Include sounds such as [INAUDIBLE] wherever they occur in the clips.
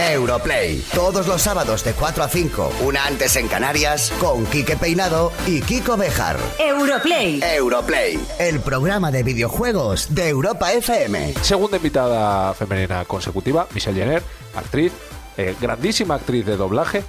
Europlay. Todos los sábados de 4 a 5, una antes en Canarias, con Quique Peinado y Kiko Bejar. Europlay. Europlay, el programa de videojuegos de Europa FM. Segunda invitada femenina consecutiva, Michelle Jenner, actriz, eh, grandísima actriz de doblaje,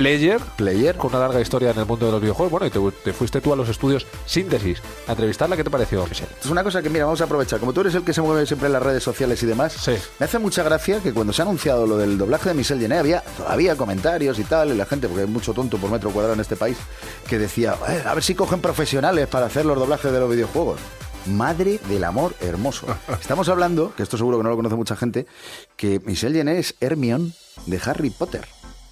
player, Player. con una larga historia en el mundo de los videojuegos. Bueno, y te, te fuiste tú a los estudios Síntesis a entrevistarla. ¿Qué te pareció, Michelle? Es una cosa que, mira, vamos a aprovechar. Como tú eres el que se mueve siempre en las redes sociales y demás, Sí. me hace mucha gracia que cuando se ha anunciado lo del doblaje de Michelle Jenner había todavía comentarios y tal, y la gente, porque hay mucho tonto por metro cuadrado en este país, que decía, "Eh, a ver si cogen profesionales para hacer los doblajes de los videojuegos. Madre del amor hermoso. [LAUGHS] Estamos hablando, que esto seguro que no lo conoce mucha gente, que Michelle Jenner es Hermione de Harry Potter.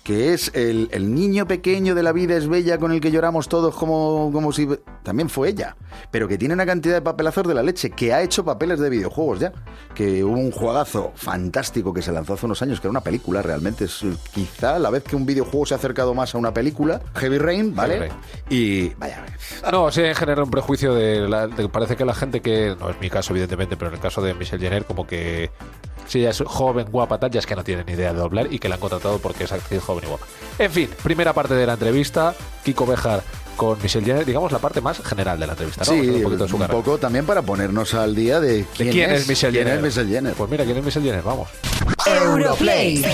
Que es el, el niño pequeño de la vida es bella con el que lloramos todos como, como si... También fue ella. Pero que tiene una cantidad de papelazos de la leche. Que ha hecho papeles de videojuegos ya. Que hubo un juegazo fantástico que se lanzó hace unos años, que era una película realmente. Es eh, quizá la vez que un videojuego se ha acercado más a una película. Heavy Rain, ¿vale? Heavy Rain. Y vaya, No, se genera un prejuicio de, la- de- Parece que la gente que. No es mi caso, evidentemente, pero en el caso de Michelle Jenner, como que. Si ella es joven, guapa, tal, ya es que no tiene ni idea de doblar y que la han contratado porque es actriz joven y guapa. En fin, primera parte de la entrevista. Kiko Bejar con Michelle Jenner, digamos la parte más general de la entrevista, ¿no? sí, un, un poquito de su carrera. poco también para ponernos al día de ¿De quién, quién, es, Michelle quién Jenner? es Michelle Jenner. Pues mira, ¿quién es Michelle Jenner? Vamos. Europlay.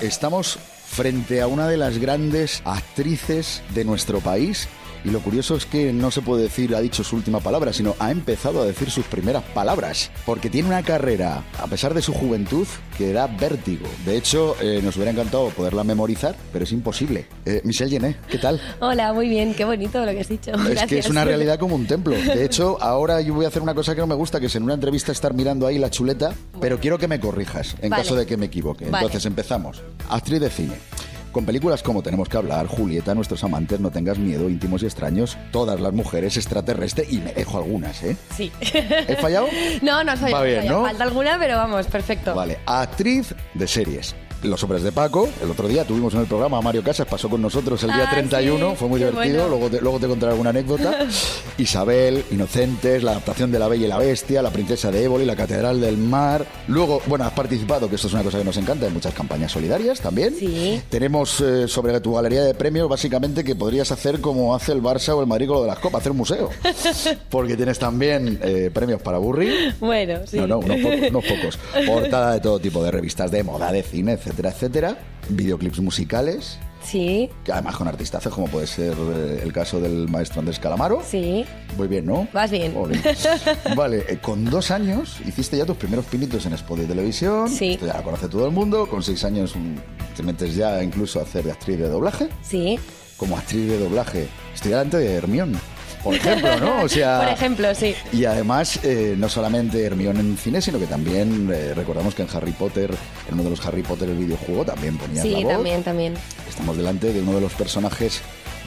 Estamos frente a una de las grandes actrices de nuestro país. Y lo curioso es que no se puede decir ha dicho su última palabra, sino ha empezado a decir sus primeras palabras. Porque tiene una carrera, a pesar de su juventud, que da vértigo. De hecho, eh, nos hubiera encantado poderla memorizar, pero es imposible. Eh, Michelle Jenner, ¿qué tal? Hola, muy bien, qué bonito lo que has dicho. Es que es una realidad como un templo. De hecho, ahora yo voy a hacer una cosa que no me gusta, que es en una entrevista estar mirando ahí la chuleta, pero quiero que me corrijas en Vale. caso de que me equivoque. Vale. Entonces empezamos. Actriz de cine. Con películas como Tenemos que hablar, Julieta, Nuestros amantes, No tengas miedo, Íntimos y extraños, Todas las mujeres, Extraterrestre y me dejo algunas, ¿eh? Sí. ¿He fallado? [LAUGHS] No, no has fallado. Va bien. Falta alguna, pero vamos, perfecto. Vale, actriz de series. Los hombres de Paco, el otro día tuvimos en el programa a Mario Casas, pasó con nosotros el día Ah, 31, sí, fue muy divertido, bueno. luego, te, luego te contaré alguna anécdota. [LAUGHS] Isabel, Inocentes, la adaptación de La Bella y la Bestia, La Princesa de Éboli, La Catedral del Mar. Luego, bueno, has participado, que esto es una cosa que nos encanta, en muchas campañas solidarias también. Sí. Tenemos eh, sobre tu galería de premios, básicamente, que podrías hacer como hace el Barça o el Madrid con lo de las copas, hacer un museo. [LAUGHS] Porque tienes también eh, premios para Burri. Bueno, sí. No, no, unos pocos, unos pocos. [LAUGHS] Portada de todo tipo de revistas de moda, de cine, etcétera, etcétera. Videoclips musicales, Sí, que además con artistazos, como puede ser eh, el caso del maestro Andrés Calamaro. sí. Muy bien, ¿no? Vas bien. [LAUGHS] Vale, eh, con dos años hiciste ya tus primeros pinitos en Spot de televisión. Sí. Esto ya la conoce todo el mundo. Con seis años mm, te metes ya incluso a hacer de actriz de doblaje. Sí. Como actriz de doblaje, estoy delante de Hermione, por ejemplo, ¿no? O sea, Por ejemplo, sí. y además, eh, no solamente Hermione en cine, sino que también eh, recordamos que en Harry Potter, en uno de los Harry Potter el videojuego, también ponían la Sí, voz. también, también. Estamos delante de uno de los personajes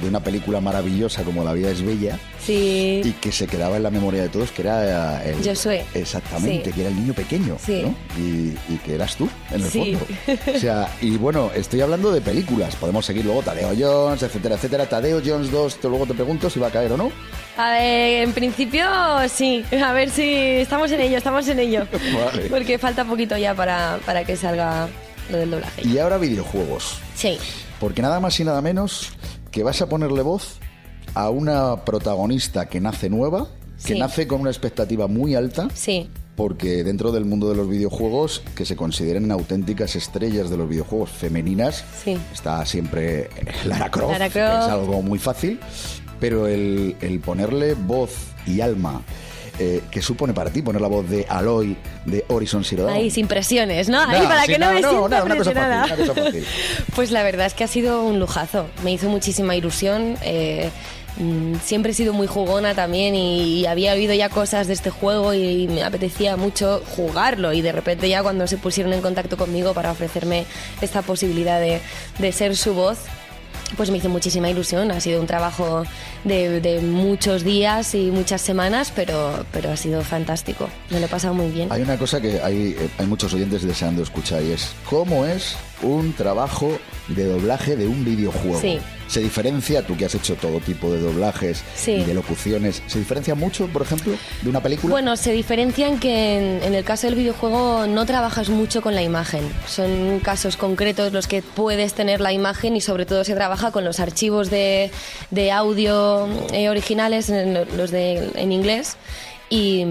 de una película maravillosa como La vida es bella Sí. y que se quedaba en la memoria de todos, que era eh, el... Josué. Exactamente, Sí. que era el niño pequeño, Sí. ¿no? Y, y que eras tú, en el Sí. fondo. O sea, y bueno, estoy hablando de películas. Podemos seguir luego Tadeo Jones, etcétera, etcétera. Tadeo Jones 2, te- luego te pregunto si va a caer o no. A ver, en principio sí. A ver si estamos en ello, estamos en ello. [LAUGHS] Vale. Porque falta poquito ya para, para que salga lo del doblaje. Y ahora videojuegos. Sí. Porque nada más y nada menos que vas a ponerle voz a una protagonista que nace nueva, que Sí. nace con una expectativa muy alta, Sí. porque dentro del mundo de los videojuegos, que se consideren auténticas estrellas de los videojuegos femeninas, Sí. está siempre Lara Croft, Lara que Croft. es algo muy fácil, pero el, el ponerle voz y alma, eh, ¿qué supone para ti poner la voz de Aloy de Horizon Zero Dawn? Ahí, sin presiones, ¿no? Ahí para que no, me no, sienta nada, una cosa fácil, una cosa fácil. [LAUGHS] Pues la verdad es que ha sido un lujazo. Me hizo muchísima ilusión. eh, mm, siempre he sido muy jugona también y, había habido ya cosas de este juego y me apetecía mucho jugarlo y de repente ya cuando se pusieron en contacto conmigo para ofrecerme esta posibilidad de, de ser su voz, pues me hizo muchísima ilusión. Ha sido un trabajo de, muchos días y muchas semanas, pero, pero ha sido fantástico. Me lo he pasado muy bien. Hay una cosa que hay, eh, hay muchos oyentes deseando escuchar y es cómo es un trabajo de doblaje de un videojuego. Sí. ¿Se diferencia, tú que has hecho todo tipo de doblajes Sí. y de locuciones, ¿se diferencia mucho, por ejemplo, de una película? Bueno, se diferencia en que en, en el caso del videojuego no trabajas mucho con la imagen. Son casos concretos los que puedes tener la imagen y sobre todo se trabaja con los archivos de, de audio eh, originales, en los de, en inglés. Y,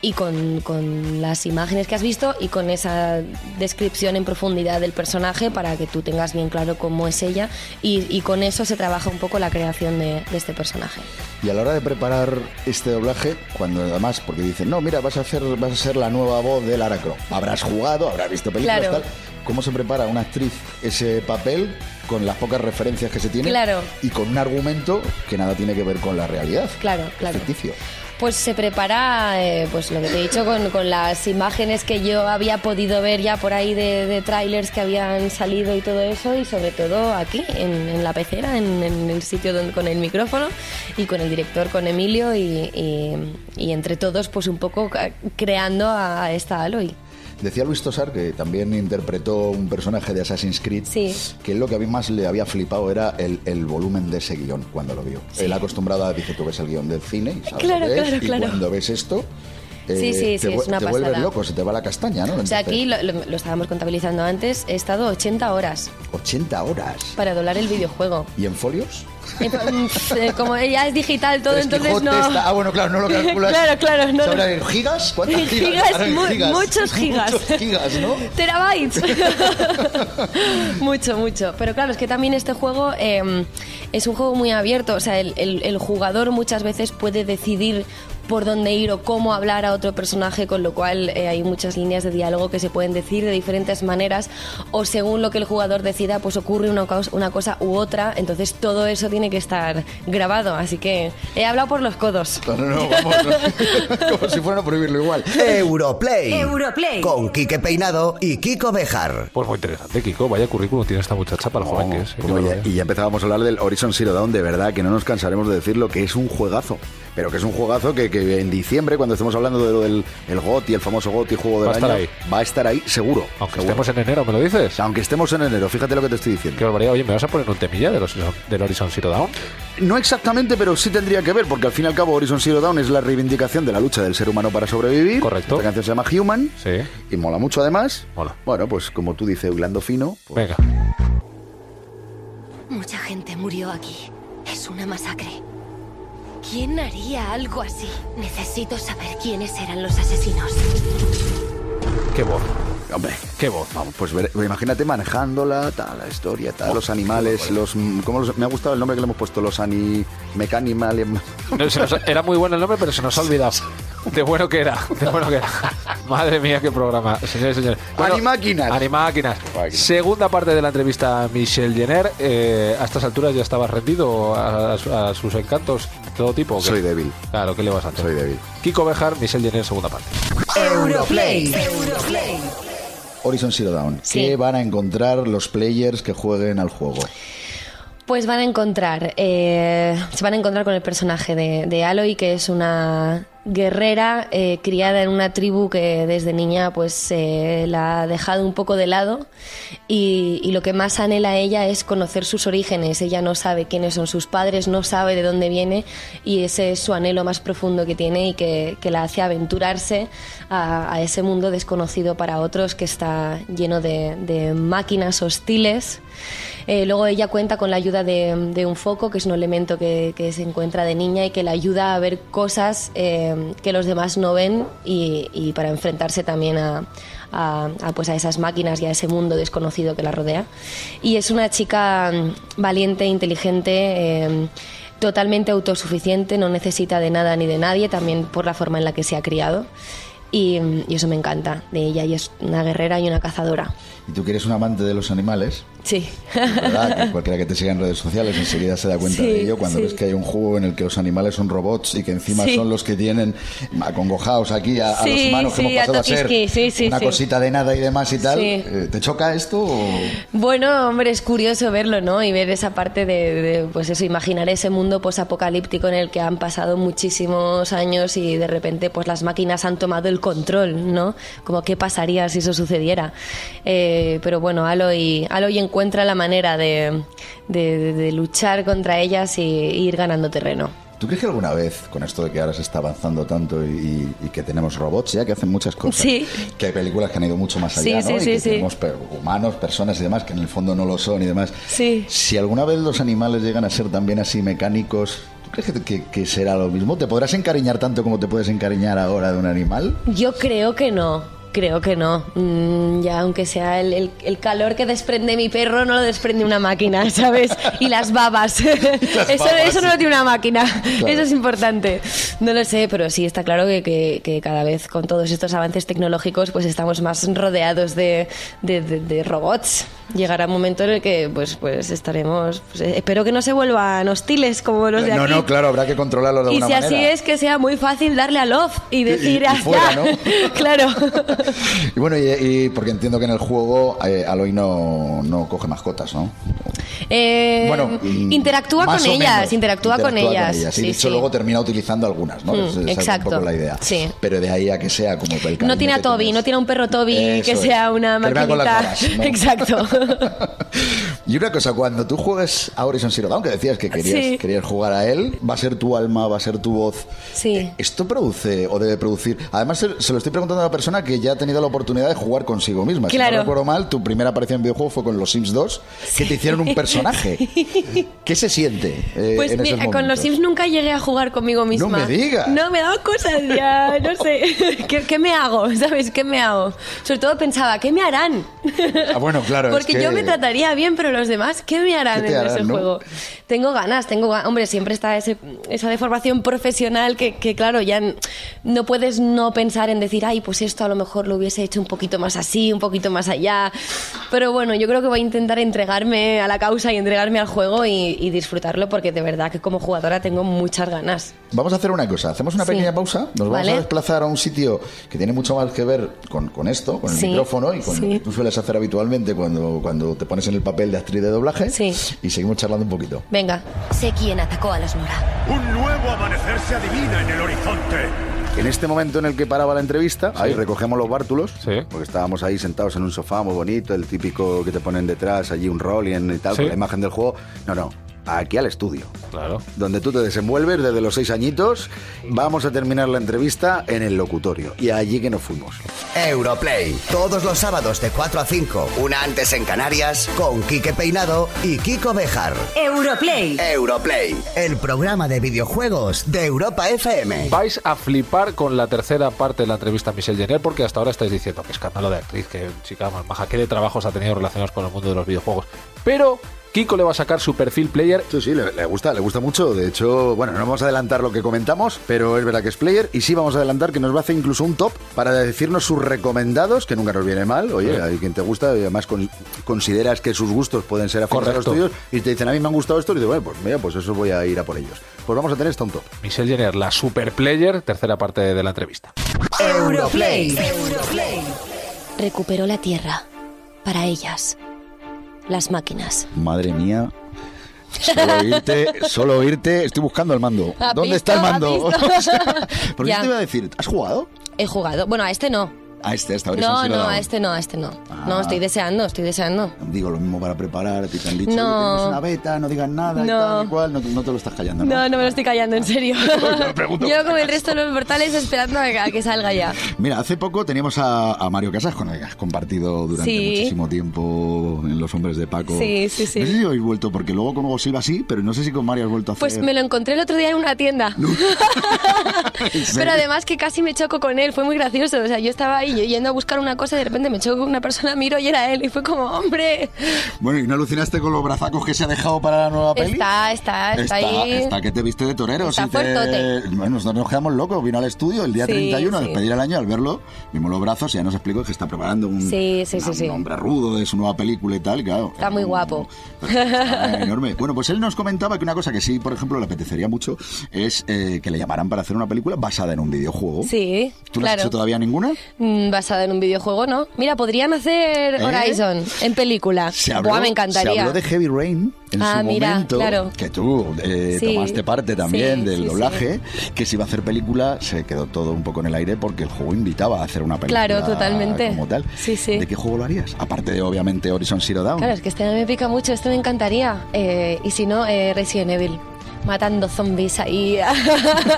y con, con las imágenes que has visto y con esa descripción en profundidad del personaje para que tú tengas bien claro cómo es ella y, y con eso se trabaja un poco la creación de, de este personaje. Y a la hora de preparar este doblaje, cuando además, porque dicen, no, mira, vas a hacer, vas a ser la nueva voz de Lara Croft. Habrás jugado, habrás visto películas, Claro. tal. ¿Cómo se prepara una actriz ese papel con las pocas referencias que se tiene? Claro. Y con un argumento que nada tiene que ver con la realidad. Claro, claro. Ficticio. Pues se prepara, eh, pues lo que te he dicho, con, con las imágenes que yo había podido ver ya por ahí de, de trailers que habían salido y todo eso, y sobre todo aquí, en, en la pecera, en, en el sitio donde, con el micrófono y con el director, con Emilio, y, y- entre todos, pues un poco creando a, a esta Aloy. Decía Luis Tosar, que también interpretó un personaje de Assassin's Creed, Sí. que lo que a mí más le había flipado era el, el volumen de ese guion cuando lo vio. Él acostumbrado a, dice, tú ves el guion del cine y sabes Claro, lo que es, claro, y cuando ves esto... Sí, eh, sí, sí, es una te vuelves pasada. loco, se te va la castaña, ¿no? O sea, aquí lo, lo- lo estábamos contabilizando antes, he estado 80 horas 80 horas. para doblar el videojuego. ¿Y en folios? Eh, mm, eh, Como ya es digital todo, entonces Quijote no... está- Ah, bueno, claro, no lo calculas. [LAUGHS] Claro, claro, no, ¿Sabrá no. en gigas? ¿Cuántas [LAUGHS] gigas? Gigas, mu- gigas. muchos [LAUGHS] gigas. Muchos gigas, ¿no? Terabytes. mucho, mucho. Pero claro, es que también este juego eh, es un juego muy abierto. O sea, el, el- el jugador muchas veces puede decidir por dónde ir o cómo hablar a otro personaje, con lo cual eh, hay muchas líneas de diálogo que se pueden decir de diferentes maneras o según lo que el jugador decida, pues ocurre una, una cosa u otra. Entonces todo eso tiene que estar grabado. Así que he hablado por los codos. No, no, no, vamos. [LAUGHS] Como si fuera a prohibirlo igual. Europlay. Europlay. Con Quique Peinado y Kiko Bejar. Pues muy interesante, Kiko. Vaya currículum tiene esta muchacha para lo joven que es. ¿eh? Como Qué ya- barbaridad. y ya empezábamos a hablar del Horizon Zero Dawn, de verdad que no nos cansaremos de decirlo, que es un juegazo. Pero que es un juegazo que, que en diciembre, cuando estemos hablando de lo del el GOTY, el famoso GOTY juego del Va a estar año, ahí. va a estar ahí seguro. Aunque seguro. estemos en enero, ¿me lo dices? Aunque estemos en enero, fíjate lo que te estoy diciendo. Qué barbaridad. Oye, ¿me vas a poner un temilla de los, del Horizon Zero Dawn? No exactamente, pero sí tendría que ver, porque al fin y al cabo Horizon Zero Dawn es la reivindicación de la lucha del ser humano para sobrevivir. Correcto. Esta canción se llama Human. Sí. Y mola mucho además. Mola. Bueno, pues como tú dices, hilando fino. pues- Venga. Mucha gente murió aquí. Es una masacre. ¿Quién haría algo así? Necesito saber quiénes eran los asesinos. Qué voz. Hombre, Qué voz. Vamos, pues ver- imagínate manejándola, tal, la historia, tal, los animales, los, mm, ¿cómo los- me ha gustado el nombre que le hemos puesto, los ani mecanimales. No, nos- era muy bueno el nombre, pero se nos ha olvidado. [LAUGHS] De bueno que era, de bueno que era. Madre mía, qué programa, señores y señores. Animáquinas. Animáquinas. Máquinas. Segunda parte de la entrevista a Michelle Jenner. Eh, a estas alturas ya estabas rendido a, a- a sus encantos de todo tipo. ¿o qué? Soy débil, Claro, ¿qué le vas a hacer? soy débil. Kiko Bejar, Michelle Jenner, segunda parte. Europlay. Europlay. Horizon Zero Dawn, Sí. ¿qué van a encontrar los players que jueguen al juego? Pues van a encontrar, eh, se van a encontrar con el personaje de, de Aloy, que es una guerrera eh, criada en una tribu que desde niña pues eh, la ha dejado un poco de lado y, lo que más anhela ella es conocer sus orígenes. Ella no sabe quiénes son sus padres, no sabe de dónde viene y ese es su anhelo más profundo que tiene y que, la hace aventurarse a, a ese mundo desconocido para otros que está lleno de, de máquinas hostiles. Eh, luego ella cuenta con la ayuda de, un foco, que es un elemento que, se encuentra de niña y que la ayuda a ver cosas eh, que los demás no ven y, para enfrentarse también a, pues a esas máquinas y a ese mundo desconocido que la rodea. Y es una chica mm, valiente, inteligente. eh, totalmente autosuficiente, no necesita de nada ni de nadie, también por la forma en la que se ha criado. Y, y eso me encanta de ella, y es una guerrera y una cazadora. Y tú que eres un amante de los animales, Sí. ¿verdad? [LAUGHS] que cualquiera que te siga en redes sociales enseguida se da cuenta Sí, de ello cuando sí. ves que hay un juego en el que los animales son robots y que encima Sí. son los que tienen acongojados aquí a, a los humanos que hemos pasado a a ser Tokiski, sí, sí, una cosita de nada y demás y tal. Eh, ¿Te choca esto? o- Bueno, hombre, es curioso verlo, ¿no? Y ver esa parte de, de, pues eso, imaginar ese mundo posapocalíptico en el que han pasado muchísimos años y de repente pues las máquinas han tomado el control, ¿no? Como qué pasaría si eso sucediera. Eh, pero bueno, Aloy, Aloy encuentra la manera de, de- luchar contra ellas y ir ganando terreno. ¿Tú crees que alguna vez, con esto de que ahora se está avanzando tanto y, que tenemos robots ya que hacen muchas cosas, Sí. que hay películas que han ido mucho más allá, sí, ¿no? sí, y que tenemos humanos, personas y demás que en el fondo no lo son y demás. Sí. Si alguna vez los animales llegan a ser también así mecánicos, ¿tú crees que, que- que será lo mismo? ¿Te podrás encariñar tanto como te puedes encariñar ahora de un animal? Yo creo que no. Creo que no. Mm, ya, aunque sea el, el- el calor que desprende mi perro, no lo desprende una máquina, [LAUGHS] ¿sabes? Y las babas. [LAUGHS] eso, babas. eso no lo tiene una máquina. Eso es importante. No lo sé, pero sí está claro que, que- que cada vez con todos estos avances tecnológicos, pues estamos más rodeados de, de- de- de robots. Llegará un momento en el que, pues, pues estaremos. pues, eh, espero que no se vuelvan hostiles como los de no, aquí. no, claro, habrá que controlarlo de Y alguna si así es, que sea muy fácil darle a love y decir, y "Ah, fuera, ya". ¿no? [LAUGHS] claro. [LAUGHS] Y bueno, y, porque entiendo que en el juego eh, Aloy no, no coge mascotas, ¿no? Eh, Bueno, mm, interactúa con ellas, interactúa, con ellas. Y Sí, de hecho sí. luego termina utilizando algunas, ¿no? Mm, Esa- esa es exacto, un poco la idea. sí. Pero de ahí a que sea como el No tiene a Toby, tienes. no tiene a un perro Toby Eso que es. sea una con las ¿no? [LAUGHS] Exacto. [LAUGHS] Y una cosa, cuando tú juegues a Horizon Zero Dawn, que decías que querías, Sí. querías jugar a él, va a ser tu alma, va a ser tu voz. Sí. Eh, ¿Esto produce o debe producir? Además, se, lo estoy preguntando a una persona que ya ha tenido la oportunidad de jugar consigo misma. Si Claro. no recuerdo mal, tu primera aparición en videojuego fue con los Sims 2, que te hicieron un [LAUGHS] personaje. [LAUGHS] ¿Qué se siente eh, Pues en esos mira, con los? Sims nunca llegué a jugar conmigo misma. me digas. No, me daba cosas ya, no sé. [LAUGHS] ¿Qué, qué me hago? [LAUGHS] ¿Sabes? ¿Qué me hago? Sobre todo pensaba, ¿qué me harán? Ah, bueno, claro, es Porque que- yo me trataría bien, pero los demás, ¿qué me harán ¿Qué en harán, ese no? juego? Tengo ganas, tengo ga- Hombre, siempre está ese- esa deformación profesional que, que, claro, ya no puedes no pensar en decir, ay, pues esto a lo mejor lo hubiese hecho un poquito más así, un poquito más allá. Pero bueno, yo creo que voy a intentar entregarme a la causa y entregarme al juego y, y disfrutarlo porque de verdad que como jugadora tengo muchas ganas. Vamos a hacer una cosa, hacemos una Sí. pequeña pausa, nos vamos Vale. a desplazar a un sitio que tiene mucho más que ver con, con esto, con el Sí, micrófono y con lo sí. que tú sueles hacer habitualmente cuando, cuando te pones en el papel de actriz de doblaje Sí. y seguimos charlando un poquito. Venga. Sé quién atacó a los Nora. Un nuevo amanecer se adivina en el horizonte. En este momento en el que paraba la entrevista, ahí recogemos los bártulos, Sí. porque estábamos ahí sentados en un sofá muy bonito, el típico que te ponen detrás, allí un rolling y tal, con la imagen del juego. No, no, aquí al estudio. Claro. donde tú te desenvuelves desde los seis añitos. Vamos a terminar la entrevista en el locutorio y allí que nos fuimos. Europlay, todos los sábados de 4 a 5, una antes en Canarias, con Quique Peinado y Kiko Bejar. Europlay. Europlay, el programa de videojuegos de Europa FM. Vais a flipar con la tercera parte de la entrevista a Michelle Jenner porque hasta ahora estáis diciendo que escándalo de actriz, que chica más maja, qué de trabajos ha tenido relacionados con el mundo de los videojuegos. Pero Kiko le va a sacar su perfil player Sí, sí, le, le gusta, le gusta mucho. De hecho, bueno, no vamos a adelantar lo que comentamos, pero es verdad que es player. Y sí vamos a adelantar que nos va a hacer incluso un top para decirnos sus recomendados, que nunca nos viene mal. Oye, Sí. hay quien te gusta y además con- consideras que sus gustos pueden ser afines a los tuyos. Y te dicen, a mí me han gustado esto. Y dices, bueno, pues mira, pues eso voy a ir a por ellos. Pues vamos a tener hasta un top. Michelle Jenner, la super player, tercera parte de la entrevista. Europlay. Recuperó la Tierra. Para ellas. Las máquinas. Madre mía. Solo oírte, solo oírte, estoy buscando el mando. ¿Dónde visto, está el mando? O sea, [LAUGHS] porque yo te iba a decir, ¿has jugado? He jugado. Bueno, a este no. A este, a esta No, no, a este no, a este no. Ah. No, estoy deseando, estoy deseando. Digo lo mismo para preparar, a ti te han dicho, No. "Oye, tenemos una beta, no digas nada y No. tal y cual, no, te- no te lo estás callando, ¿no? No, no me lo estoy callando, en serio. [LAUGHS] Yo como el resto de los mortales esperando a que, a que salga ya. Mira, hace poco teníamos a, a Mario Casas, con el que has compartido durante Sí. muchísimo tiempo en Los Hombres de Paco. Sí, sí, sí. No sé si habéis vuelto, porque luego con Hugo Silva sí, pero no sé si con Mario has vuelto a hacer... Pues me lo encontré el otro día en una tienda. [LAUGHS] [LAUGHS] Pero además que casi me choco con él, fue muy gracioso. O sea, yo estaba ahí yo yendo a buscar una cosa y de repente me choco con una persona, miro y era él. Y fue como, hombre, Bueno, ¿y no alucinaste con los brazacos que se ha dejado para la nueva peli? está, está, está, ahí. Está que te viste de torero. Está sí te-. Bueno, nosotros nos quedamos locos. Vino al estudio el día Sí, 31 a sí. despedir el año. Al verlo, vimos los brazos y ya nos explicó que está preparando un, Sí, hombre rudo de su nueva película y tal. y Claro, Está muy guapo. está enorme. Bueno, pues él nos comentaba que una cosa que sí, por ejemplo, le apetecería mucho es eh, que le llamaran para hacer una película basada en un videojuego. Sí, ¿Tú no has hecho todavía ninguna? mm, basada en un videojuego, ¿no? Mira, podrían hacer ¿Eh? Horizon en película. Se habló, Buah, me encantaría. se habló de Heavy Rain en Ah, su mira, momento, claro. que tú eh, Sí, tomaste parte también sí, del sí, doblaje, que se iba a hacer película, se quedó todo un poco en el aire porque el juego invitaba a hacer una película Claro, totalmente. como tal. Sí, sí. ¿De qué juego lo harías? Aparte de, obviamente, Horizon Zero Dawn. Claro, es que este me pica mucho, este me encantaría. Eh, y si no, eh, Resident Evil. Matando zombies ahí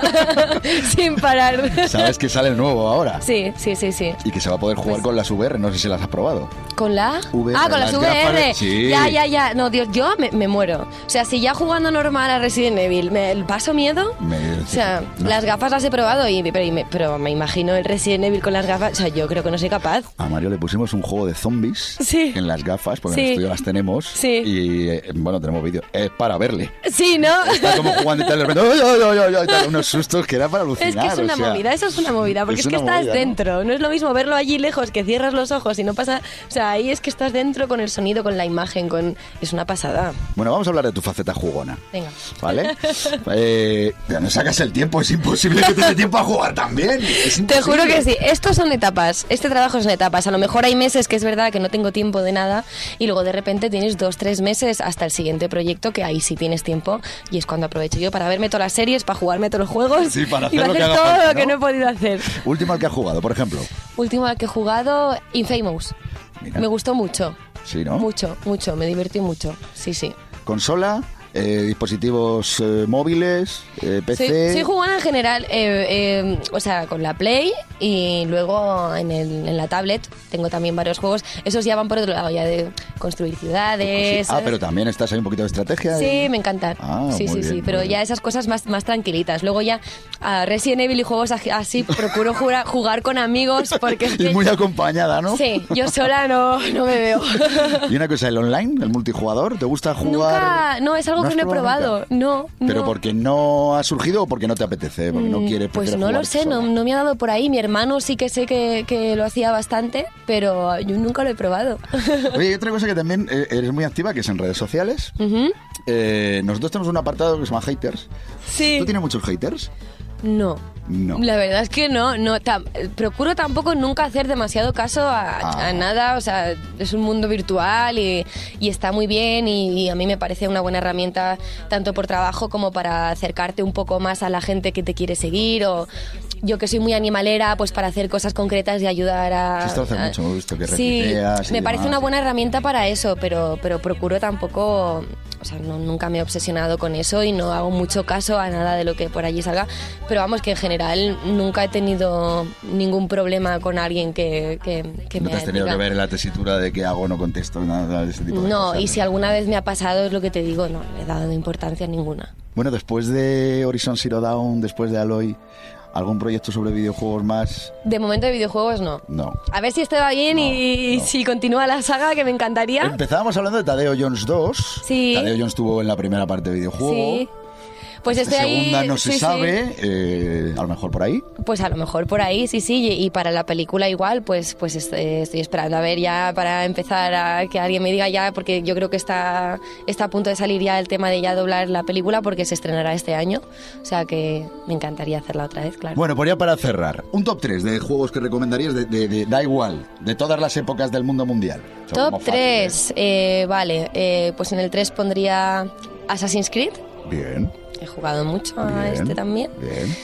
[LAUGHS] sin parar. Sabes que sale el nuevo ahora. Sí, sí, sí, sí. Y que se va a poder jugar Pues- con las VR, no sé si las has probado. ¿Con la? VR, ah, con las, las VR. sí. Ya, ya, ya. No, Dios, yo me, me muero. O sea, si ya jugando normal a Resident Evil me paso miedo. Me- O sea, no. las gafas las he probado, y, pero, y me, pero me imagino el Resident Evil con las gafas. O sea, yo creo que no soy capaz. A Mario le pusimos un juego de zombies Sí. en las gafas, porque en Sí. el estudio las tenemos. Sí. Y eh, bueno, tenemos vídeo. Es para verle. Sí, ¿no? Está como jugando y tal, de repente, ¡ay, ay, ay, ay! ay", tal, unos sustos que era para alucinar. Es que es una o sea, movida, eso es una movida, porque es es, que estás movida, ¿no? dentro. ¿no? es lo mismo verlo allí lejos que cierras los ojos y no pasa. O sea, ahí es que estás dentro con el sonido, con la imagen, con. Es una pasada. Bueno, vamos a hablar de tu faceta jugona. Venga. ¿Vale? [LAUGHS] eh, no sacas el tiempo, es imposible que te dé tiempo a jugar también. Te juro que sí, estos son etapas, este trabajo son etapas. A lo mejor hay meses que es verdad que no tengo tiempo de nada y luego de repente tienes dos, tres meses hasta el siguiente proyecto que ahí sí tienes tiempo y es cuando aprovecho yo para verme todas las series, para jugarme todos los juegos Sí, para [LAUGHS] y hacer lo para hacer todo falta, lo que ¿no? he podido hacer. Último al que has jugado, por ejemplo. Último al que he jugado, Infamous. Mira. Me gustó mucho. Sí, ¿no? Mucho, mucho, me divertí mucho. Sí, sí. Consola, eh, dispositivos eh, móviles, eh, PC. Soy, soy en general, eh, eh, o sea, con la Play y luego en, el- en la tablet tengo también varios juegos. Esos ya van por otro lado, ya de construir ciudades. Ah, pero también estás ahí un poquito de estrategia. Sí, me encantan. Ah, sí, sí, sí. Pero ya esas cosas más, más tranquilitas. Luego ya a Resident Evil y juegos así procuro jugar, jugar con amigos porque es [LAUGHS] Y muy [LAUGHS] acompañada, ¿no? Sí, yo sola no, no me veo. [LAUGHS] Y una cosa, el online, el multijugador, ¿te gusta jugar? Nunca, no, es algo ¿No que no he probado nunca? No, ¿Pero no. porque no ha surgido o porque no te apetece? Porque no Mm, quieres Pues no lo sé, no, no me ha dado por ahí. Mi hermano sí que sé que, que lo hacía bastante, pero yo nunca lo he probado. [LAUGHS] Oye, y otra cosa que también eh, eres muy activa, que es en redes sociales. Ujú. Eh, nosotros tenemos un apartado que se llama haters. Sí. ¿Tú tienes muchos haters? No. No. La verdad es que no, no tam- procuro tampoco nunca hacer demasiado caso a, Ah. a nada, o sea, es un mundo virtual y, y está muy bien y, y a mí me parece una buena herramienta tanto por trabajo como para acercarte un poco más a la gente que te quiere seguir o yo que soy muy animalera, pues para hacer cosas concretas y ayudar a... Sí, esto hace a- mucho, visto que Sí, me parece demás, una buena herramienta para eso, pero, pero procuro tampoco, o sea, no- nunca me he obsesionado con eso y no hago mucho caso a nada de lo que por allí salga, pero vamos, que en general nunca he tenido ningún problema con alguien que, que, que No me te has tenido que ver en la tesitura de qué hago, no contesto, nada de ese tipo de No, cosas. y si alguna vez me ha pasado, es lo que te digo, no le he dado importancia ninguna. Bueno, después de Horizon Zero Dawn, después de Aloy, ¿algún proyecto sobre videojuegos más? De momento de videojuegos no. No. A ver si esto va bien y no. si continúa la saga, que me encantaría. Empezábamos hablando de Tadeo Jones 2. Sí. Tadeo Jones estuvo en la primera parte de videojuego. Sí. Pues estoy ahí. segunda no se sí, sí. sabe, eh, a lo mejor por ahí. Pues a lo mejor por ahí, sí, sí. Y, y para la película igual, pues, pues est- eh, estoy esperando a ver ya para empezar a que alguien me diga ya, porque yo creo que está, está a punto de salir ya el tema de ya doblar la película porque se estrenará este año. O sea que me encantaría hacerla otra vez, claro. Bueno, pues ya para cerrar, un top 3 de juegos que recomendarías, de, de- de- da igual, de todas las épocas del mundo mundial. O sea, como Top fácil, ¿eh? 3, vale. eh, pues en el 3 pondría Assassin's Creed. Bien, He jugado mucho a bien. este también. Bien.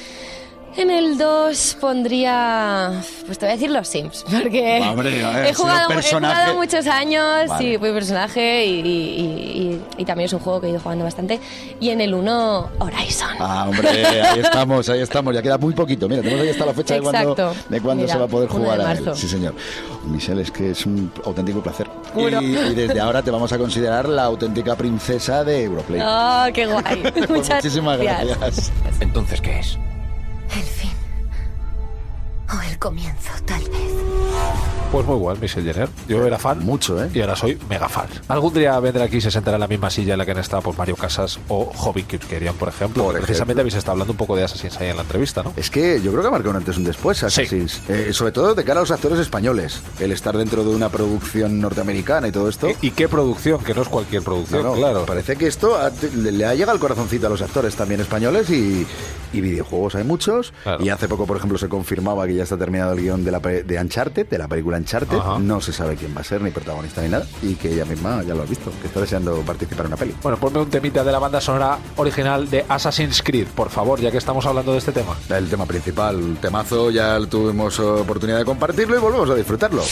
En el 2 pondría. Pues te voy a decir los Sims, porque Hombre, ver, he, jugado, he jugado muchos años, Vale. sí, fui personaje y, y- y- y también es un juego que he ido jugando bastante. Y en el 1, Horizon. Ah, hombre, ahí estamos, ahí estamos. Ya queda muy poquito. Mira, tenemos ahí hasta la fecha de cuándo, Mira, se va a poder 1 de jugar a él. Sí, señor. Michelle, es que es un auténtico placer. Y, Juro. y desde ahora te vamos a considerar la auténtica princesa de Europlay. ¡Oh, qué guay! [LAUGHS] Pues Muchas muchísimas gracias. gracias. Entonces, ¿qué es? El fin. O el comienzo, tal vez. Pues muy igual, Michelle Jenner. Yo era fan. Mucho, ¿eh? Y ahora soy mega fan. Algún día vendrá aquí y se sentará en la misma silla en la que han estado pues, Mario Casas o Hobby Kirkerian, por ejemplo. Por Precisamente ejemplo. habéis estado hablando un poco de Assassin's ahí en la entrevista, ¿no? Es que yo creo que marcó un antes y un después, Assassin's. Eh, sobre todo de cara a los actores españoles. El estar dentro de una producción norteamericana y todo esto. ¿Y, y qué producción? Que no es cualquier producción, No, no, claro. Parece que esto ha- le, le ha llegado al corazoncito a los actores también españoles y, y videojuegos hay muchos. Claro. Y hace poco, por ejemplo, se confirmaba que ya está terminado el guion de, la, de Uncharted, de la película Uncharted. Ajá. No se sabe quién va a ser, ni protagonista ni nada. Y que ella misma ya lo ha visto, que está deseando participar en una peli. Bueno, ponme un temita de la banda sonora original de Assassin's Creed, por favor, ya que estamos hablando de este tema. El tema principal, el temazo, ya tuvimos oportunidad de compartirlo y volvemos a disfrutarlo.